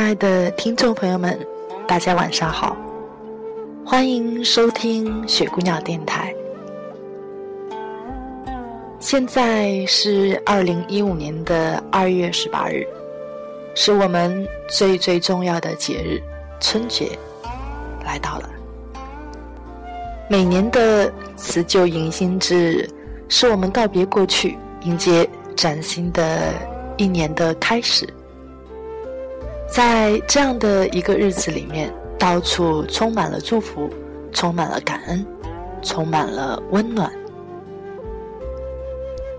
亲爱的听众朋友们，大家晚上好，欢迎收听雪姑娘电台。现在是二零一五年的二月十八日，是我们最最重要的节日——春节来到了。每年的辞旧迎新之日，是我们告别过去，迎接崭新的一年的开始。在这样的一个日子里面，到处充满了祝福，充满了感恩，充满了温暖。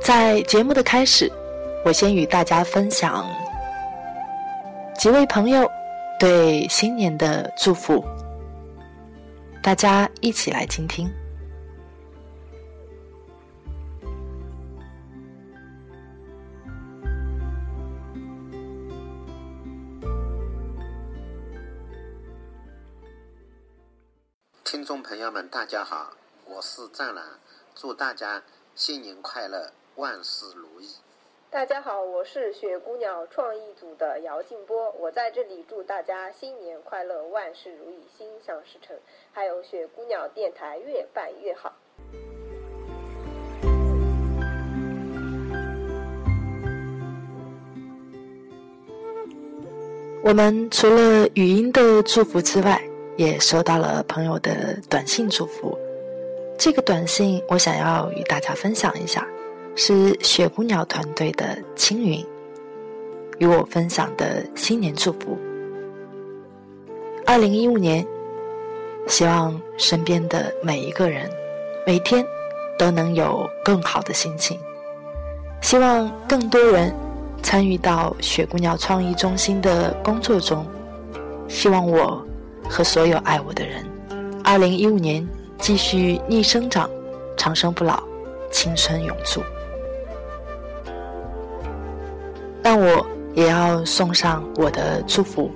在节目的开始，我先与大家分享几位朋友对新年的祝福，大家一起来倾听。听众朋友们，大家好，我是湛蓝，祝大家新年快乐，万事如意。大家好，我是雪姑娘创意组的姚静波，我在这里祝大家新年快乐，万事如意，心想事成，还有雪姑娘电台越办越好。我们除了语音的祝福之外，也收到了朋友的短信祝福，这个短信我想要与大家分享一下，是雪姑鸟团队的青云与我分享的新年祝福。二零一五年，希望身边的每一个人，每天都能有更好的心情，希望更多人参与到雪姑鸟创意中心的工作中，希望我。和所有爱我的人，二零一五年继续逆生长，长生不老，青春永驻。但我也要送上我的祝福，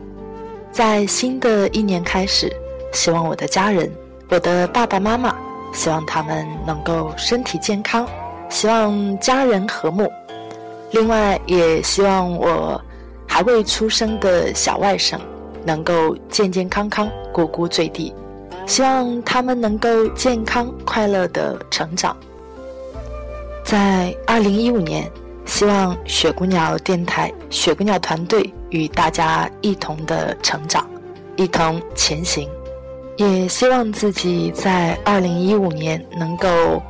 在新的一年开始，希望我的家人，我的爸爸妈妈，希望他们能够身体健康，希望家人和睦。另外，也希望我还未出生的小外甥。能够健健康康、咕咕坠地，希望他们能够健康快乐的成长。在二零一五年，希望雪姑娘电台、雪姑娘团队与大家一同的成长，一同前行。也希望自己在二零一五年能够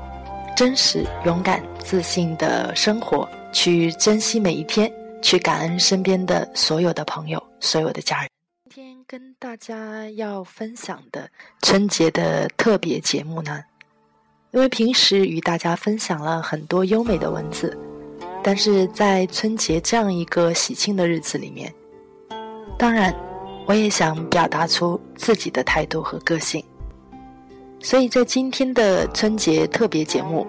真实、勇敢、自信的生活，去珍惜每一天，去感恩身边的所有的朋友、所有的家人。跟大家要分享的春节的特别节目呢，因为平时与大家分享了很多优美的文字，但是在春节这样一个喜庆的日子里面，当然我也想表达出自己的态度和个性，所以在今天的春节特别节目，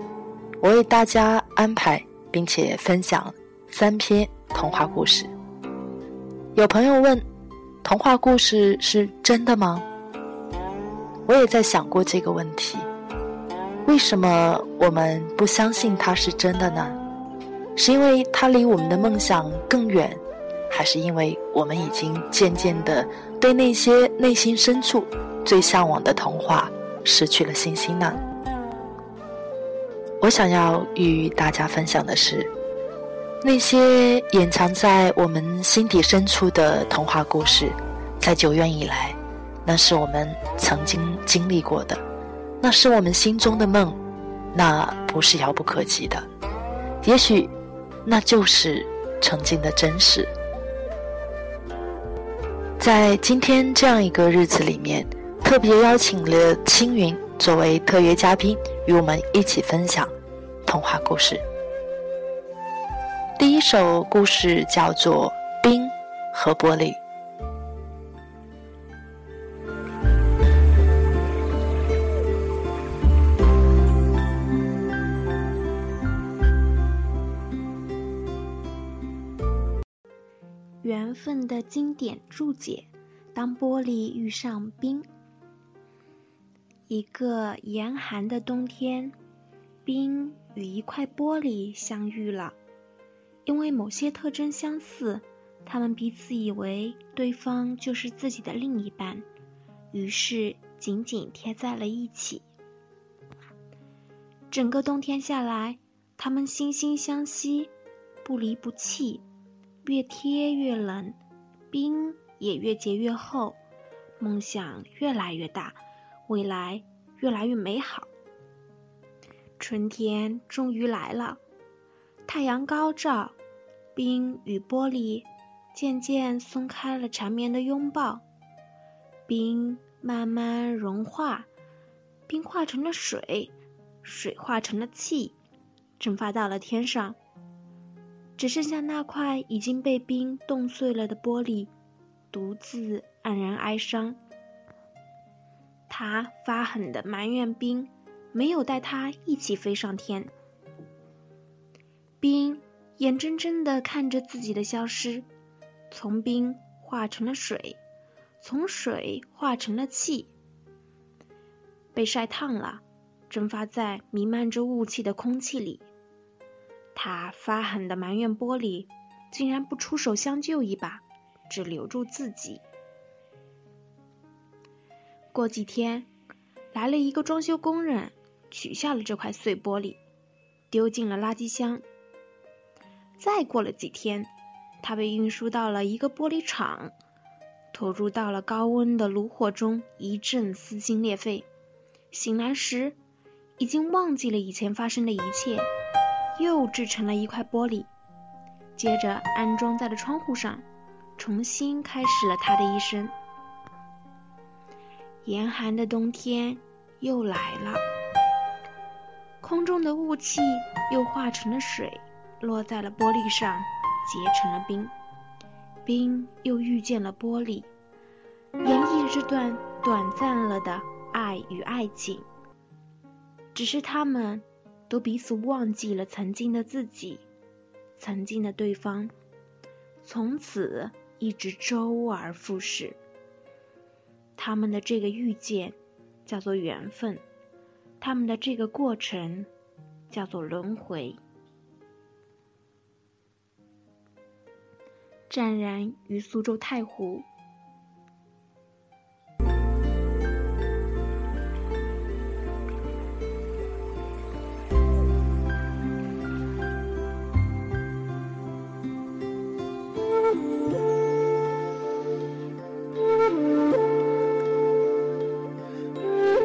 我为大家安排并且分享三篇童话故事。有朋友问。童话故事是真的吗？我也在想过这个问题。为什么我们不相信它是真的呢？是因为它离我们的梦想更远，还是因为我们已经渐渐的对那些内心深处最向往的童话失去了信心呢？我想要与大家分享的是。那些掩藏在我们心底深处的童话故事，在久远以来，那是我们曾经经历过的，那是我们心中的梦，那不是遥不可及的。也许，那就是曾经的真实。在今天这样一个日子里面，特别邀请了青云作为特约嘉宾，与我们一起分享童话故事。第一首故事叫做《冰和玻璃》。缘分的经典注解：当玻璃遇上冰，一个严寒的冬天，冰与一块玻璃相遇了。因为某些特征相似，他们彼此以为对方就是自己的另一半，于是紧紧贴在了一起。整个冬天下来，他们惺惺相惜，不离不弃。越贴越冷，冰也越结越厚，梦想越来越大，未来越来越美好。春天终于来了，太阳高照，冰与玻璃渐渐松开了缠绵的拥抱，冰慢慢融化，冰化成了水，水化成了气，蒸发到了天上。只剩下那块已经被冰冻碎了的玻璃，独自黯然哀伤。他发狠的埋怨冰，没有带他一起飞上天。冰眼睁睁的看着自己的消失，从冰化成了水，从水化成了气，被晒烫了，蒸发在弥漫着雾气的空气里。他发狠的埋怨玻璃，竟然不出手相救一把，只留住自己。过几天，来了一个装修工人，取下了这块碎玻璃，丢进了垃圾箱。再过了几天，他被运输到了一个玻璃厂，投入到了高温的炉火中，一阵撕心裂肺。醒来时，已经忘记了以前发生的一切。又制成了一块玻璃，接着安装在了窗户上，重新开始了他的一生。严寒的冬天又来了，空中的雾气又化成了水，落在了玻璃上，结成了冰。冰又遇见了玻璃，演绎这段短暂了的爱与爱情。只是他们。都彼此忘记了曾经的自己，曾经的对方，从此一直周而复始。他们的这个遇见叫做缘分，他们的这个过程叫做轮回。湛然于苏州太湖。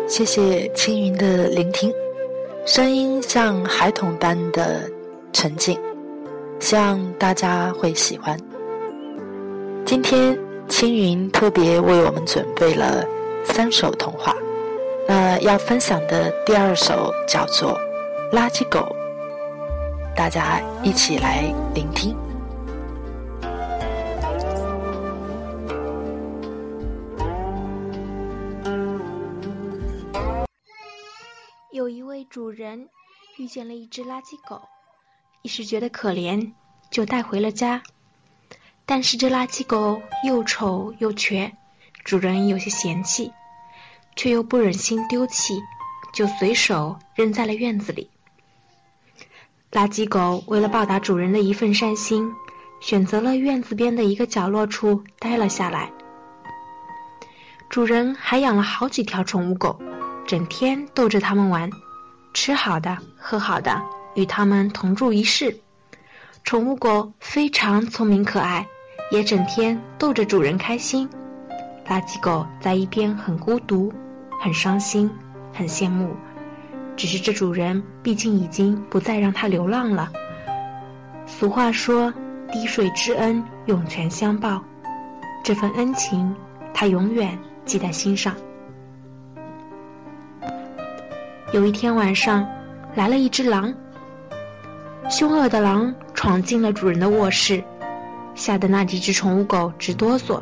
谢谢青云的聆听，声音像孩童般的沉静，希望大家会喜欢。今天青云特别为我们准备了三首童话，那要分享的第二首叫做《垃圾狗》，大家一起来聆听。有一位主人遇见了一只垃圾狗，一时觉得可怜，就带回了家。但是这垃圾狗又丑又瘸，主人有些嫌弃，却又不忍心丢弃，就随手扔在了院子里。垃圾狗为了报答主人的一份善心，选择了院子边的一个角落处待了下来。主人还养了好几条宠物狗，整天逗着它们玩。吃好的，喝好的，与它们同住一室。宠物狗非常聪明可爱，也整天逗着主人开心。垃圾狗在一边很孤独、很伤心、很羡慕。只是这主人毕竟已经不再让它流浪了。俗话说：“滴水之恩，涌泉相报。”这份恩情，它永远记在心上。有一天晚上，来了一只狼。凶恶的狼闯进了主人的卧室，吓得那几只宠物狗直哆嗦，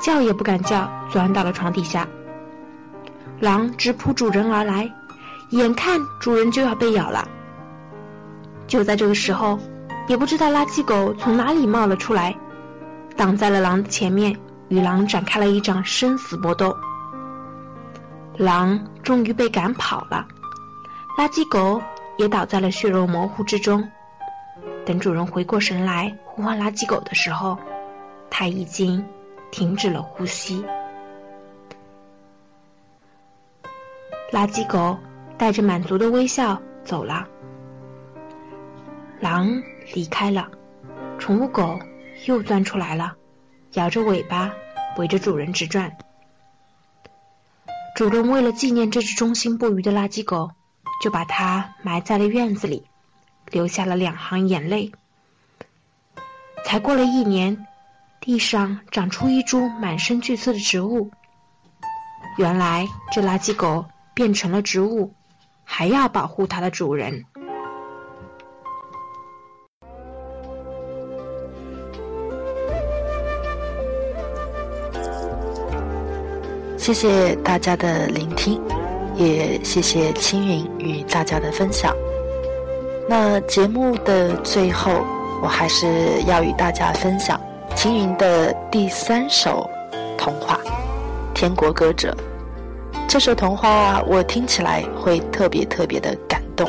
叫也不敢叫，钻到了床底下。狼直扑主人而来，眼看主人就要被咬了。就在这个时候，也不知道垃圾狗从哪里冒了出来，挡在了狼的前面，与狼展开了一场生死搏斗。狼终于被赶跑了，垃圾狗也倒在了血肉模糊之中。等主人回过神来呼唤垃圾狗的时候，它已经停止了呼吸。垃圾狗带着满足的微笑走了，狼离开了，宠物狗又钻出来了，摇着尾巴围着主人直转。主人为了纪念这只忠心不渝的垃圾狗，就把它埋在了院子里，流下了两行眼泪。才过了一年，地上长出一株满身巨刺的植物。原来这垃圾狗。变成了植物，还要保护它的主人。谢谢大家的聆听，也谢谢青云与大家的分享。那节目的最后，我还是要与大家分享青云的第三首童话《天国歌者》。这首童话我听起来会特别特别的感动，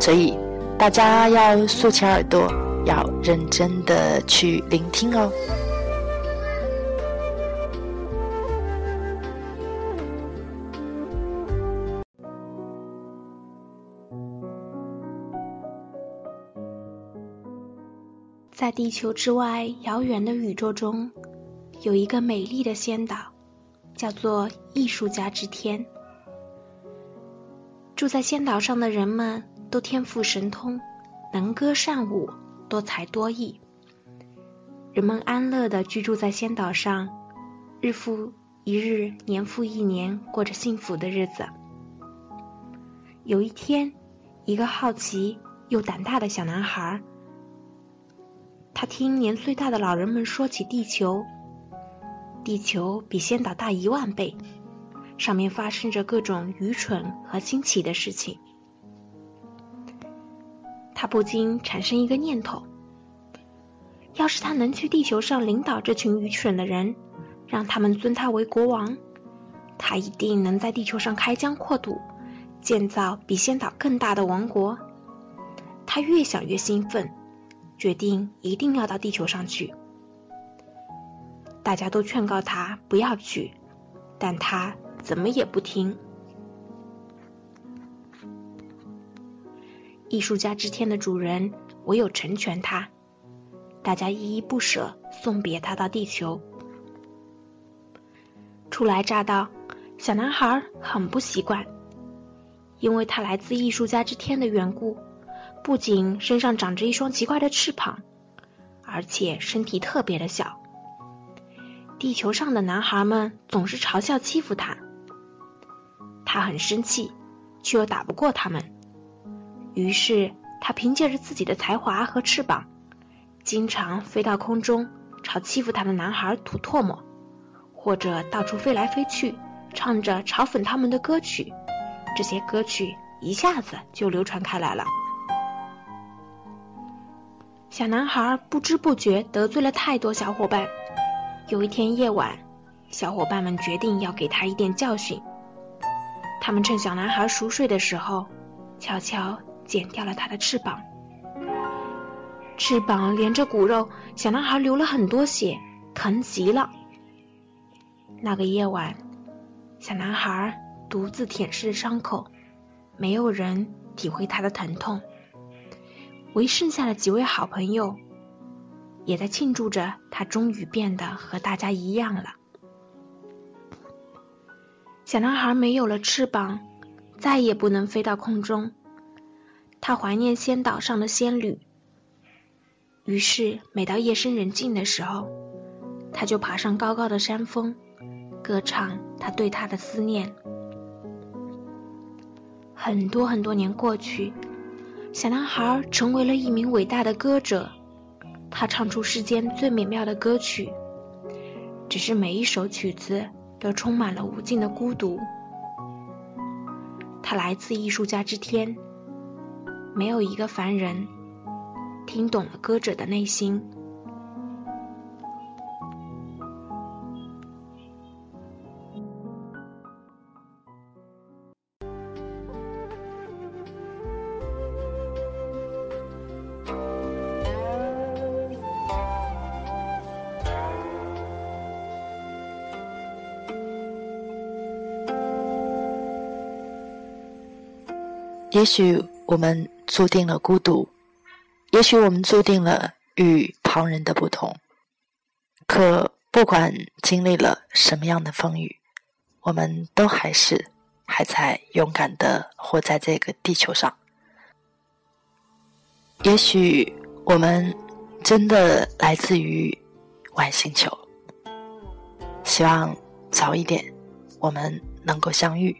所以大家要竖起耳朵，要认真的去聆听哦。在地球之外遥远的宇宙中，有一个美丽的仙岛。叫做艺术家之天。住在仙岛上的人们都天赋神通，能歌善舞，多才多艺。人们安乐的居住在仙岛上，日复一日，年复一年，过着幸福的日子。有一天，一个好奇又胆大的小男孩，他听年岁大的老人们说起地球。地球比仙岛大一万倍，上面发生着各种愚蠢和新奇的事情。他不禁产生一个念头：要是他能去地球上领导这群愚蠢的人，让他们尊他为国王，他一定能在地球上开疆扩土，建造比仙岛更大的王国。他越想越兴奋，决定一定要到地球上去。大家都劝告他不要去，但他怎么也不听。艺术家之天的主人唯有成全他，大家依依不舍送别他到地球。初来乍到，小男孩很不习惯，因为他来自艺术家之天的缘故，不仅身上长着一双奇怪的翅膀，而且身体特别的小。地球上的男孩们总是嘲笑欺负他，他很生气，却又打不过他们。于是他凭借着自己的才华和翅膀，经常飞到空中，朝欺负他的男孩吐唾沫，或者到处飞来飞去，唱着嘲讽他们的歌曲。这些歌曲一下子就流传开来了。小男孩不知不觉得罪了太多小伙伴。有一天夜晚，小伙伴们决定要给他一点教训。他们趁小男孩熟睡的时候，悄悄剪掉了他的翅膀。翅膀连着骨肉，小男孩流了很多血，疼极了。那个夜晚，小男孩独自舔舐伤口，没有人体会他的疼痛，唯剩下的几位好朋友。也在庆祝着，他终于变得和大家一样了。小男孩没有了翅膀，再也不能飞到空中。他怀念仙岛上的仙女，于是每到夜深人静的时候，他就爬上高高的山峰，歌唱他对她的思念。很多很多年过去，小男孩成为了一名伟大的歌者，他唱出世间最美妙的歌曲。只是每一首曲子都充满了无尽的孤独。他来自艺术家之天，没有一个凡人听懂了歌者的内心。也许我们注定了孤独，也许我们注定了与旁人的不同。可不管经历了什么样的风雨，我们都还是还在勇敢的活在这个地球上。也许我们真的来自于外星球，希望早一点我们能够相遇。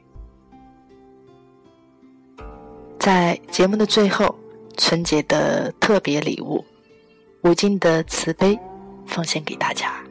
在节目的最后，春节的特别礼物，无尽的慈悲，奉献给大家。